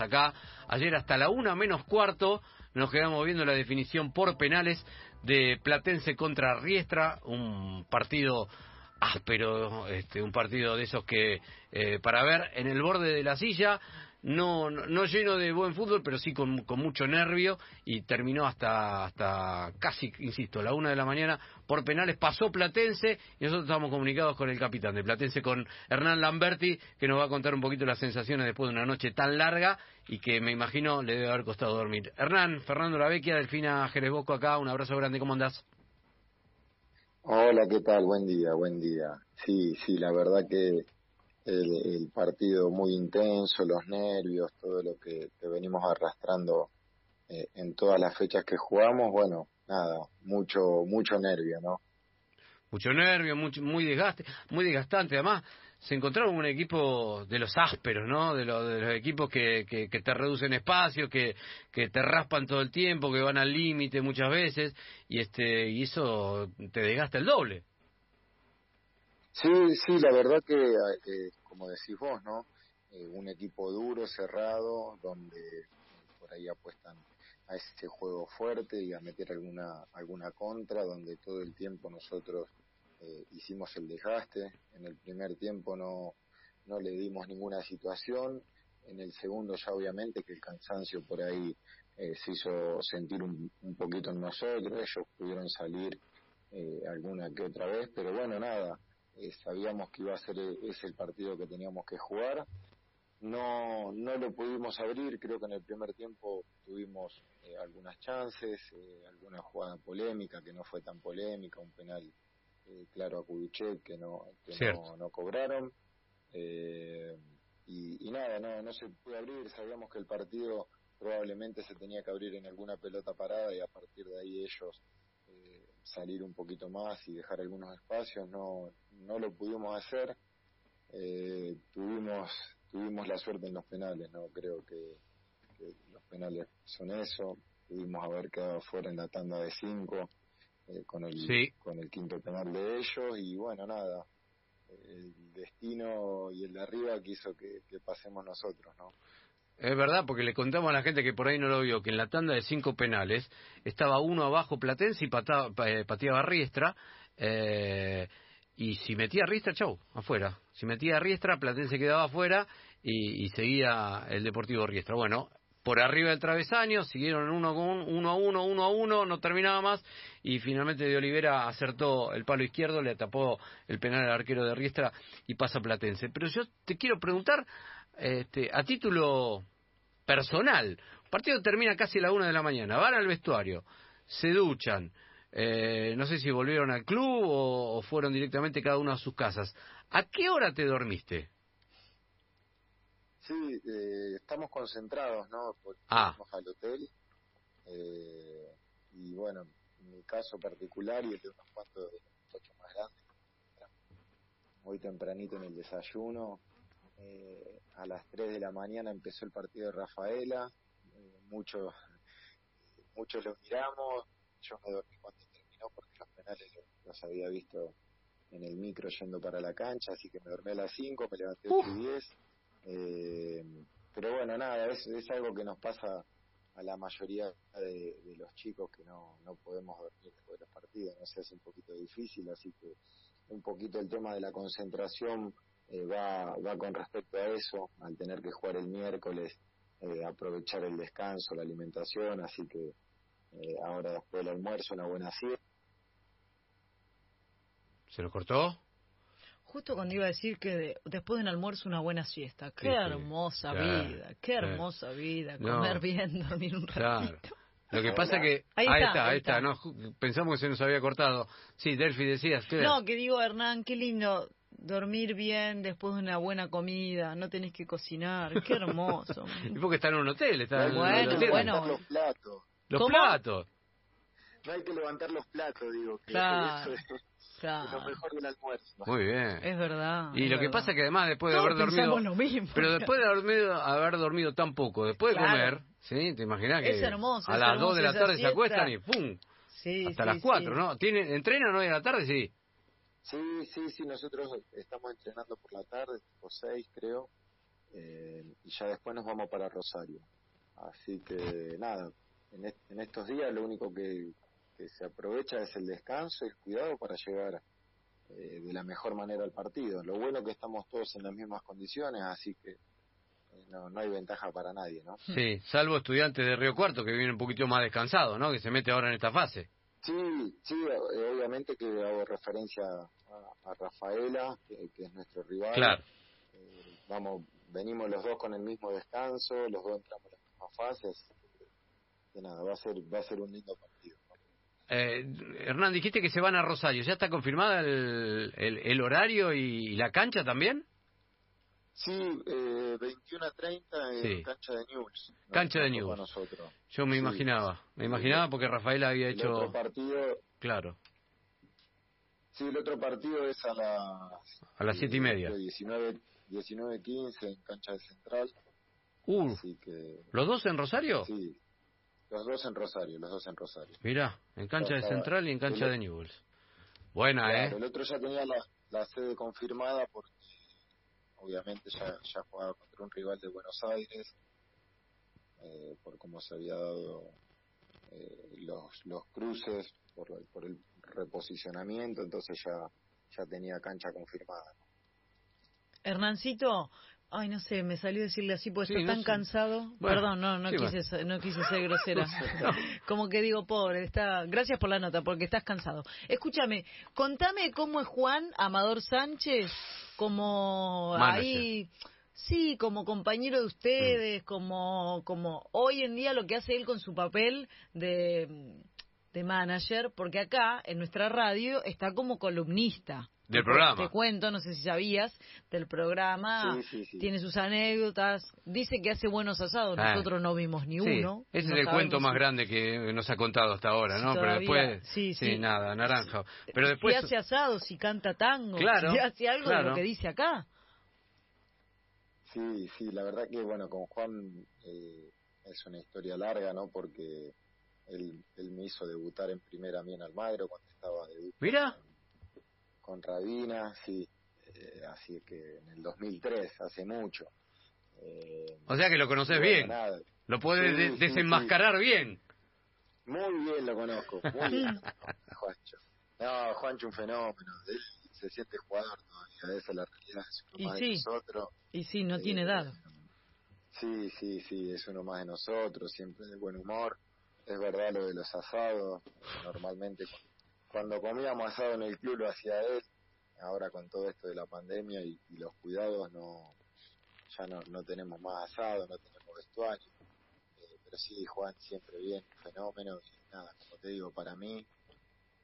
acá. Ayer hasta la una menos cuarto nos quedamos viendo la definición por penales de Platense contra Riestra, un partido áspero, este, un partido de esos que eh, para ver en el borde de la silla no, no, lleno de buen fútbol, pero sí con, con, mucho nervio y terminó hasta, hasta casi, insisto, la una de la mañana por penales. Pasó Platense y nosotros estamos comunicados con el capitán de Platense, con Hernán Lamberti, que nos va a contar un poquito las sensaciones después de una noche tan larga y que me imagino le debe haber costado dormir. Hernán, Fernando Lavecchia, Delfina Jerez Bosco acá, un abrazo grande, ¿cómo andás? Hola, ¿qué tal? Buen día, buen día. Sí, sí, la verdad que el, partido muy intenso, los nervios, todo lo que, venimos arrastrando eh, en todas las fechas que jugamos, bueno, nada, mucho, mucho nervio, ¿no? Mucho nervio, mucho, muy desgaste, muy desgastante. Además, se encontraron un equipo de los ásperos, ¿no? De, de los equipos que, que, te reducen espacio, que, que te raspan todo el tiempo, que van al límite muchas veces, y este y eso te desgasta el doble. Sí, sí, la verdad que, eh, como decís vos, ¿no? Eh, un equipo duro, cerrado, donde por ahí apuestan a ese juego fuerte y a meter alguna alguna contra, donde todo el tiempo nosotros eh, hicimos el desgaste. En el primer tiempo no, no le dimos ninguna situación. En el segundo ya obviamente que el cansancio por ahí se hizo sentir un, un, poquito en nosotros. Ellos pudieron salir alguna que otra vez, pero bueno, nada eh, sabíamos que iba a ser eh, ese el partido que teníamos que jugar. No, no lo pudimos abrir, creo que en el primer tiempo tuvimos eh, algunas chances, alguna jugada polémica que no fue tan polémica, un penal claro a Kuduchet que no, que no, no, cobraron. Y, y, nada, no, no se pudo abrir, sabíamos que el partido probablemente se tenía que abrir en alguna pelota parada y a partir de ahí ellos salir un poquito más y dejar algunos espacios, no, no lo pudimos hacer. Eh, tuvimos, tuvimos la suerte en los penales, no creo que, los penales son eso. Pudimos haber quedado fuera en la tanda de cinco eh, con el con el quinto penal de ellos y bueno nada el destino y el de arriba quiso que, que pasemos nosotros, ¿no? Es verdad, porque le contamos a la gente que por ahí no lo vio, que en la tanda de cinco penales estaba uno abajo Platense y pataba, eh, pateaba Riestra, eh, y si metía Riestra, chau, afuera. Si metía Riestra, Platense quedaba afuera y, seguía el Deportivo Riestra. Bueno, por arriba del travesaño, siguieron uno, con uno a uno, uno a uno, no terminaba más, y finalmente de Olivera acertó el palo izquierdo, le tapó el penal al arquero de Riestra y pasa Platense. Pero yo te quiero preguntar este, a título personal. El partido termina casi a la una de la mañana, van al vestuario, se duchan, eh, no sé si volvieron al club o, fueron directamente cada uno a sus casas. ¿A qué hora te dormiste? Sí, eh, estamos concentrados, ¿no? Porque ah. al hotel. Eh, y bueno, en mi caso particular y el de unos cuantos de los más grandes, muy tempranito en el desayuno, eh, a las 3 de la mañana empezó el partido de Rafaela, eh, muchos muchos los miramos, yo me dormí cuando terminó porque los penales los, había visto en el micro yendo para la cancha, así que me dormí a las 5, me levanté a las 10. Eh, pero bueno, nada, es, es algo que nos pasa a la mayoría de, de, los chicos que no, no podemos dormir después de los partidos, no se hace un poquito difícil, así que un poquito el tema de la concentración eh, va, va con respecto a eso, al tener que jugar el miércoles, eh, aprovechar el descanso, la alimentación, así que eh, ahora después del almuerzo una buena siesta. ¿Se lo cortó? Justo cuando iba a decir que después del almuerzo una buena siesta. Qué hermosa vida, qué hermosa vida, comer bien, dormir un ratito. Lo que pasa que... Ahí, está, ahí está. No, pensamos que se nos había cortado. Sí, Delphi, decías. No, que digo, Hernán, qué lindo dormir bien después de una buena comida, no tenés que cocinar, qué hermoso. y porque está en un hotel, está bueno, en bueno. los platos. Los platos. No hay que levantar los platos, digo. Que claro. Eso es, lo mejor del almuerzo. Muy bien. Es verdad. Y lo que pasa es que además después de haber dormido... Lo mismo, pero después de haber dormido, haber dormido tan poco, después de comer, ¿sí? ¿Te imaginas que hermoso, a las 2 de la tarde se acuestan y ¡pum! Sí, Hasta las 4, ¿no? ¿Tiene, ¿Entrenan hoy a la tarde? Sí. Sí, sí, sí, nosotros estamos entrenando por la tarde, tipo seis creo. eh, y ya después nos vamos para Rosario. Así que nada, en, estos días lo único que, se aprovecha es el descanso y el cuidado para llegar eh, de la mejor manera al partido. Lo bueno que estamos todos en las mismas condiciones, así que eh, no, no hay ventaja para nadie, ¿no? Sí, salvo estudiantes de Río Cuarto que viene un poquito más descansado, ¿no? Que se mete ahora en esta fase. Sí, sí, obviamente que hago referencia a, Rafaela, que, es nuestro rival. Claro. Eh, vamos, venimos los dos con el mismo descanso, los dos entramos en las mismas fases. Que nada, va a ser, va a ser un lindo partido. Eh, Hernán, dijiste que se van a Rosario. ¿Ya está confirmada el, el, horario y la cancha también? Sí, eh, 21 a 30 en cancha de News. Cancha de News. Yo me imaginaba, me imaginaba porque Rafael había hecho... El otro partido... Claro. Sí, el otro partido es a las... A las siete y media. 19, 19.15 en cancha de Central. Uh, ¿Los dos en Rosario? Sí, los dos en Rosario, los dos en Rosario. Mira, en cancha de Central y en cancha de Newells. Buena, ¿eh? El otro ya tenía la, la sede confirmada porque obviamente ya, ya jugaba contra un rival de Buenos Aires, eh, por cómo se había dado eh, los, los cruces, por, por el reposicionamiento, entonces ya, ya tenía cancha confirmada. Hernancito, Ay, no sé, me salió decirle así porque estoy tan cansado. Perdón, no, no quise, no quise ser grosera. Como que digo, pobre, está. Gracias por la nota, porque estás cansado. Escúchame, contame cómo es Juan Amador Sánchez, como ahí, sí, como compañero de ustedes, mm. como, como hoy en día lo que hace él con su papel de de manager, porque acá en nuestra radio está como columnista. Del programa. Te cuento, no sé si sabías, del programa. Tiene sus anécdotas. Dice que hace buenos asados. Ah. Nosotros no vimos ni uno. Ese es el cuento más grande que nos ha contado hasta ahora, ¿no? Pero después. Sí, sí. nada, naranja. Pero después. Si hace asados, si canta tango. Claro. Si hace algo de lo que dice acá. Sí, sí, la verdad que, bueno, con Juan eh, es una historia larga, ¿no? Porque él, él me hizo debutar en primera a mí en Almagro cuando estaba de Mira con Rabina, sí, eh, así que en el 2003, hace mucho. Eh, o sea que lo conoces bien, lo puedes desenmascarar bien. Muy bien lo conozco, muy bien, Juancho. No, Juancho un fenómeno, él se siente jugador todavía, esa es la realidad, es uno y más sí, de nosotros. Y sí, no tiene eh, edad. Sí, sí, sí, es uno más de nosotros, siempre de buen humor. Es verdad lo de los asados, normalmente cuando comíamos asado en el club lo hacía él, ahora con todo esto de la pandemia y, los cuidados no ya no, no tenemos más asado, no tenemos vestuario, eh, pero sí Juan siempre bien, fenómeno y nada, como te digo, para mí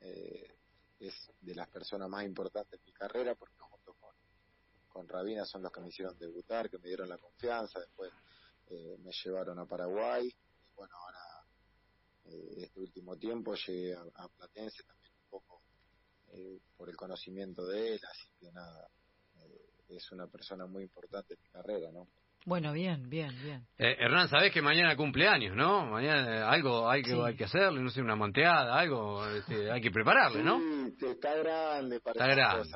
eh, es de las personas más importantes de mi carrera porque junto con, con Rabina son los que me hicieron debutar, que me dieron la confianza, después eh, me llevaron a Paraguay, y bueno, ahora este último tiempo llegué a Platense también eh, por el conocimiento de él, así que nada, eh, es una persona muy importante en mi carrera, ¿no? Bueno, bien, bien, bien. Eh, Hernán, sabés que mañana cumpleaños, ¿no? Mañana eh, algo hay que, hay que hacerle, no sé, una monteada, algo, este, hay que prepararle, ¿no? Sí, está grande para está grande.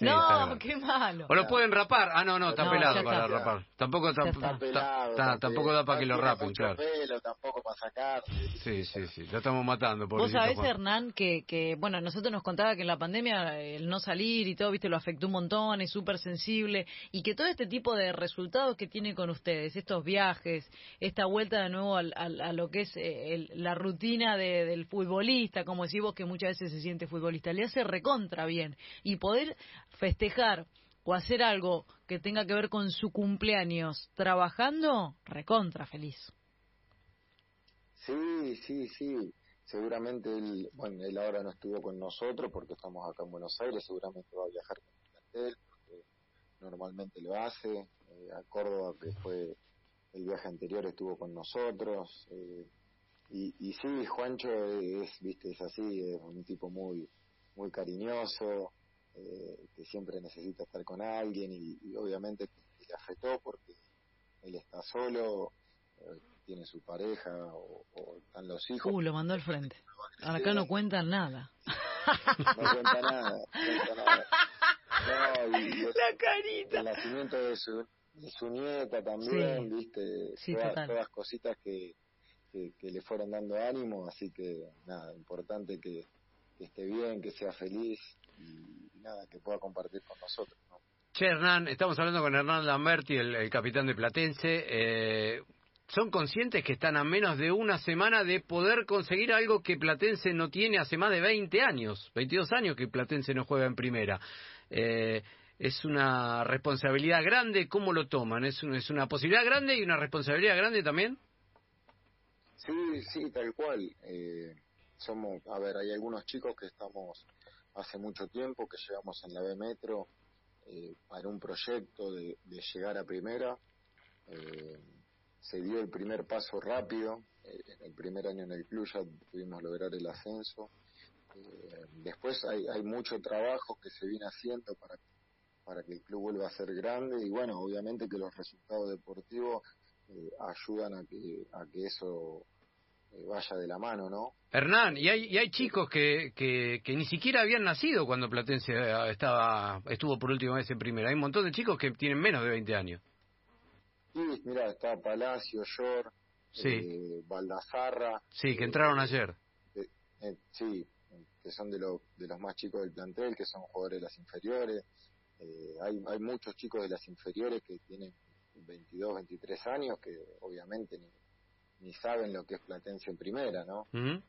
No, qué malo. O lo pueden rapar. Ah, no, no, está pelado para rapar. Tampoco, está, pelado, tampoco da para que lo rapen, claro. Pelo, tampoco para sacar. Sí, sí, sí, lo estamos matando. Por Vos sabés, Hernán, que, que, bueno, nosotros nos contaba que en la pandemia el no salir y todo, viste, lo afectó un montón, es súper sensible, y que todo este tipo de resultados que tiene con ustedes, estos viajes, esta vuelta de nuevo a lo que es eh, la rutina del futbolista, como decimos que muchas veces se siente futbolista, le hace recontra bien. Y poder festejar o hacer algo que tenga que ver con su cumpleaños trabajando, recontra feliz. Sí, sí, sí. Seguramente él, bueno, él ahora no estuvo con nosotros porque estamos acá en Buenos Aires, seguramente va a viajar con el porque normalmente lo hace. Eh, a Córdoba, que fue el viaje anterior, estuvo con nosotros. Eh, y, y sí, Juancho es, viste, es así, es un tipo muy, muy cariñoso, eh, que siempre necesita estar con alguien y, obviamente le afectó porque él está solo, tiene su pareja o, están los hijos. Uh, lo mandó al frente. Acá no cuentan nada. No cuenta nada, no cuenta nada. la carita. El nacimiento de su, su nieta también, viste, todas, cositas que, que, le fueron dando ánimo, así que nada, importante que, esté bien, que sea feliz y, nada, que pueda compartir con nosotros. Che, Hernán, estamos hablando con Hernán Lamberti, el, el capitán de Platense. Eh, ¿Son conscientes que están a menos de una semana de poder conseguir algo que Platense no tiene hace más de 20 años? 22 años que Platense no juega en primera. Eh, es una responsabilidad grande, ¿cómo lo toman? ¿Es, ¿Es una posibilidad grande y una responsabilidad grande también? Sí, sí, tal cual. Eh, somos, a ver, hay algunos chicos que estamos hace mucho tiempo, que llegamos en la B Metro eh, para un proyecto de, llegar a primera. Eh, se dio el primer paso rápido, en el primer año en el club ya pudimos lograr el ascenso. después hay, hay mucho trabajo que se viene haciendo para para que el club vuelva a ser grande y bueno, obviamente que los resultados deportivos eh, ayudan a que, a que eso eh, vaya de la mano, ¿no? Hernán, y hay, y hay chicos que, que, ni siquiera habían nacido cuando Platense eh, estaba estuvo por última vez en primera. Hay un montón de chicos que tienen menos de 20 años. Sí, mira, está Palacio, Yor, sí. Baldazarra. Sí, que entraron ayer. sí, que son de, de los más chicos del plantel, que son jugadores de las inferiores. Eh, hay, hay muchos chicos de las inferiores que tienen 22, 23 años que obviamente ni, ni saben lo que es Platense en primera, ¿no? Eh,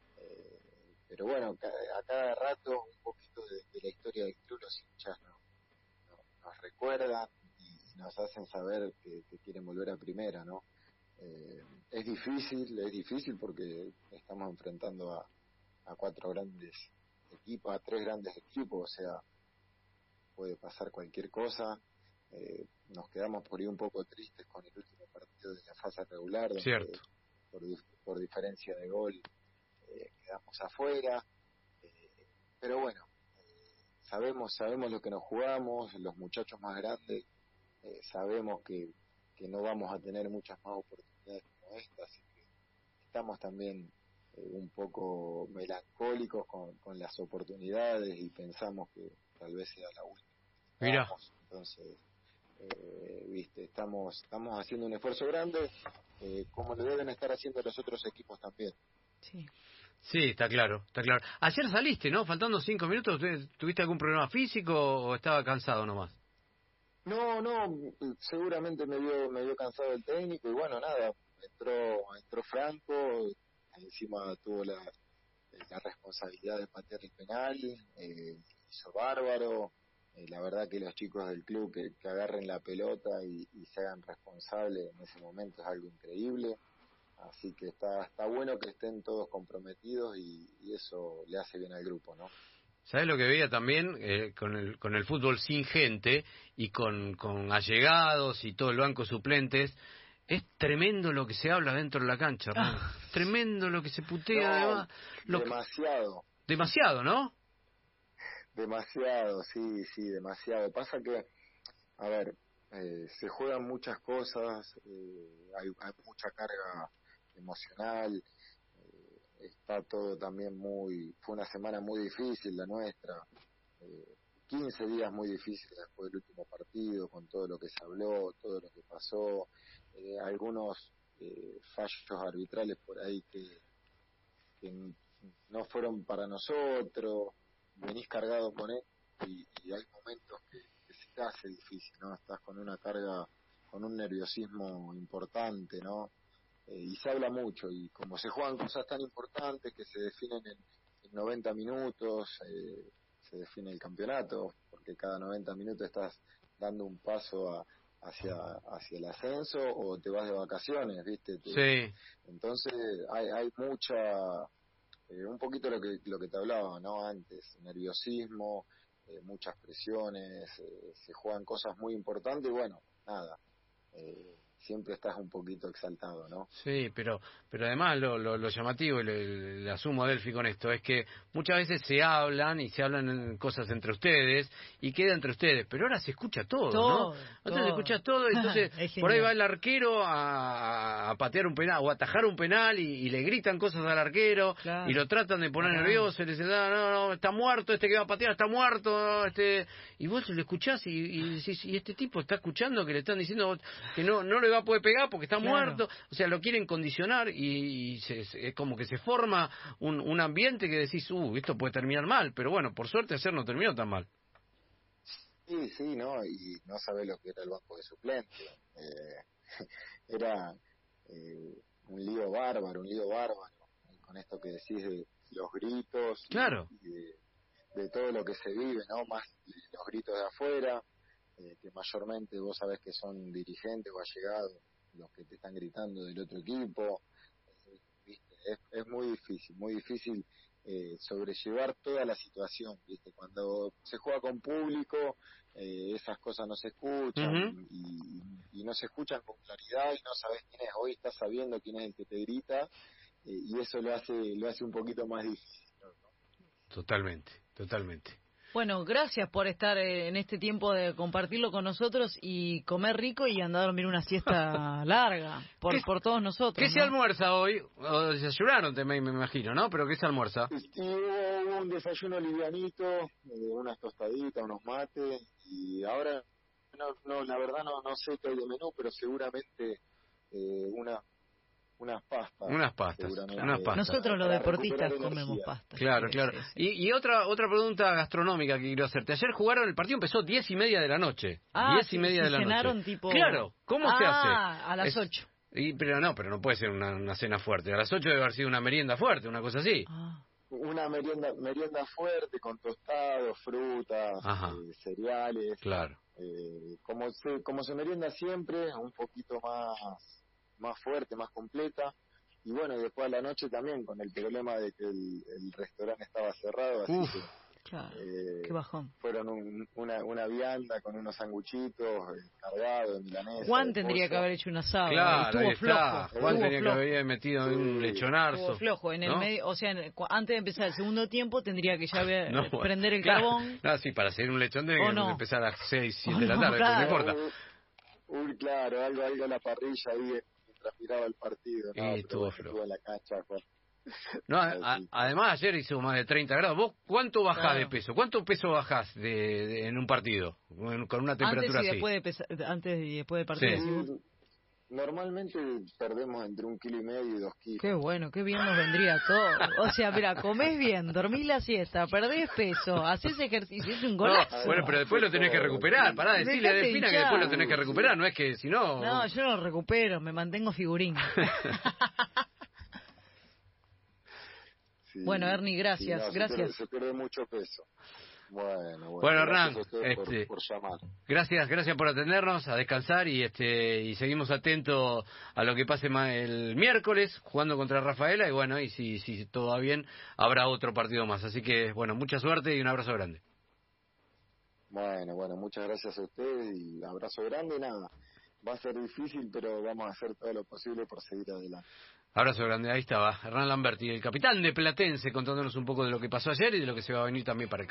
pero bueno, a cada rato un poquito de, la historia del club los hinchas nos recuerdan y nos hacen saber que, quieren volver a primera, ¿no? Eh, es difícil, es difícil porque estamos enfrentando a, a cuatro grandes equipos, a tres grandes equipos, o sea, puede pasar cualquier cosa. Eh, nos quedamos por ahí un poco tristes con el último partido de la fase regular, Cierto. Por, diferencia de gol eh, quedamos afuera. Eh, pero bueno, sabemos sabemos lo que nos jugamos, los muchachos más grandes sabemos que, que no vamos a tener muchas más oportunidades como esta, así que estamos también un poco melancólicos con, con las oportunidades y pensamos que tal vez sea la última. Mira. Entonces, eh, viste, estamos, estamos haciendo un esfuerzo grande, eh, como lo deben estar haciendo los otros equipos también. Sí. Sí, está claro, está claro. Ayer saliste, ¿no? Faltando cinco minutos, ¿tuviste algún problema físico o estaba cansado nomás? No, no, seguramente me vio, me vio cansado el técnico y bueno, nada, entró, entró Franco, encima tuvo la, la responsabilidad de patear el penal, eh, hizo bárbaro. Eh, la verdad que los chicos del club que, agarren la pelota y, se hagan responsables en ese momento es algo increíble. Así que está, está bueno que estén todos comprometidos y, eso le hace bien al grupo, ¿no? ¿Sabes lo que veía también eh, con, el, con el fútbol sin gente y con, con allegados y todo el banco suplentes? Es tremendo lo que se habla dentro de la cancha, ah. Tremendo lo que se putea, demasiado. Demasiado, ¿no? Demasiado, sí, sí, demasiado. Pasa que, a ver, eh, se juegan muchas cosas, eh, hay, mucha carga emocional, eh, está todo también muy, fue una semana muy difícil la nuestra, 15 días muy difíciles después del último partido, con todo lo que se habló, todo lo que pasó, algunos fallos arbitrales por ahí que no fueron para nosotros, venís cargado con él y, hay momentos que, se te hace difícil, ¿no? Estás con una carga, con un nerviosismo importante, ¿no? Eh, y se habla mucho y como se juegan cosas tan importantes que se definen en, 90 minutos, eh, se define el campeonato, porque cada 90 minutos estás dando un paso hacia hacia el ascenso o te vas de vacaciones, ¿viste? sí. Entonces hay, hay mucha eh, un poquito lo que, lo que te hablaba, ¿no? Antes, nerviosismo, eh, muchas presiones, eh, se juegan cosas muy importantes bueno, nada, siempre estás un poquito exaltado, ¿no? Sí, pero pero además lo, lo, llamativo y le, asumo a Delphi con esto es que muchas veces se hablan y se hablan cosas entre ustedes y queda entre ustedes, pero ahora se escucha todo, ¿no? Entonces se escucha todo, entonces por ahí va el arquero a, patear un penal o a atajar un penal y, le gritan cosas al arquero y lo tratan de poner nervioso y le dicen, no, no, no, está muerto, este que va a patear está muerto, este y vos lo escuchás y, y decís, y este tipo está escuchando que le están diciendo que no, no le va a poder pegar porque está muerto, o sea, lo quieren condicionar y, es como que se forma un, un ambiente que decís, uh, esto puede terminar mal, pero bueno, por suerte ayer no terminó tan mal. Sí, sí, ¿no? Y no sabe lo que era el banco de suplentes. Eh, era eh, un lío bárbaro, un lío bárbaro, con esto que decís de los gritos. Claro. de, todo lo que se vive, ¿no? Más los gritos de afuera, eh, que mayormente vos sabés que son dirigentes o allegados, los que te están gritando del otro equipo. Es, es muy difícil, muy difícil eh, sobrellevar toda la situación, ¿viste? Cuando se juega con público, eh, esas cosas no se escuchan y, no se escuchan con claridad y no sabes quién es. Hoy estás sabiendo quién es el que te grita y eso lo hace, lo hace un poquito más difícil. Totalmente, totalmente. Bueno, gracias por estar eh, en este tiempo de compartirlo con nosotros y comer rico y andar a dormir una siesta larga por, por todos nosotros. ¿Qué se almuerza hoy? O desayunaron, me, me imagino, ¿no? Pero ¿qué se almuerza? Sí, hubo un desayuno livianito, eh, unas tostaditas, unos mates y ahora, no, no la verdad no, no sé qué hay de menú, pero seguramente eh, una unas pastas. Unas pastas, unas pastas. Nosotros los deportistas comemos pastas. Claro, claro. Y, y, otra otra pregunta gastronómica que quiero hacerte. Ayer jugaron, el partido empezó diez y media de la noche. Ah, diez y media de la cenaron tipo... Claro, ¿cómo se hace? Ah, a las ocho. Y, pero no, pero no puede ser una, cena fuerte. A las ocho debe haber sido una merienda fuerte, una cosa así. Ah. Una merienda merienda fuerte con tostados, frutas, eh, cereales. Claro. Eh, como se como se merienda siempre, un poquito más más fuerte, más completa. Y bueno, después a la noche también con el problema de que el, restaurante estaba cerrado, así que Claro, eh, qué bajón. Fueron una, una vianda con unos sanguchitos eh, cargados de milanesa. Juan tendría que haber hecho un asado. Claro, estuvo flojo. Juan tenía que haber metido en un lechonarzo. Estuvo flojo. En el medio, o sea, antes de empezar el segundo tiempo tendría que ya prender el carbón. No, sí, para hacer un lechón tenía que empezar a las 6, 7 de la tarde, no importa. Uy, claro, algo, algo en la parrilla ahí miraba el partido. No, estuvo flojo. la cancha, No, además ayer hizo más de 30 grados. ¿Vos cuánto bajás de peso? ¿Cuánto peso bajás de, en un partido con una temperatura antes y Después de antes y después del partido. Normalmente perdemos entre un kilo y medio y dos kilos. Qué bueno, qué bien nos vendría todo. O sea, mira, comés bien, dormís la siesta, perdés peso, haces ejercicio, es un golazo. bueno, pero después lo tenés que recuperar. Pará, decirle a Delfina que después lo tenés que recuperar, no es que si no... No, yo lo recupero, me mantengo figurín. bueno, Ernie, gracias, gracias. Se pierde mucho peso. Bueno, bueno, Hernán, este, gracias, gracias por atendernos, a descansar y este y seguimos atentos a lo que pase el miércoles jugando contra Rafaela y bueno, y si, si todo va bien, habrá otro partido más. Así que bueno, mucha suerte y un abrazo grande. Bueno, bueno, muchas gracias a ustedes y abrazo grande, nada. Va a ser difícil, pero vamos a hacer todo lo posible por seguir adelante. Abrazo grande, ahí estaba Hernán Lamberti, el capitán de Platense, contándonos un poco de lo que pasó ayer y de lo que se va a venir también para el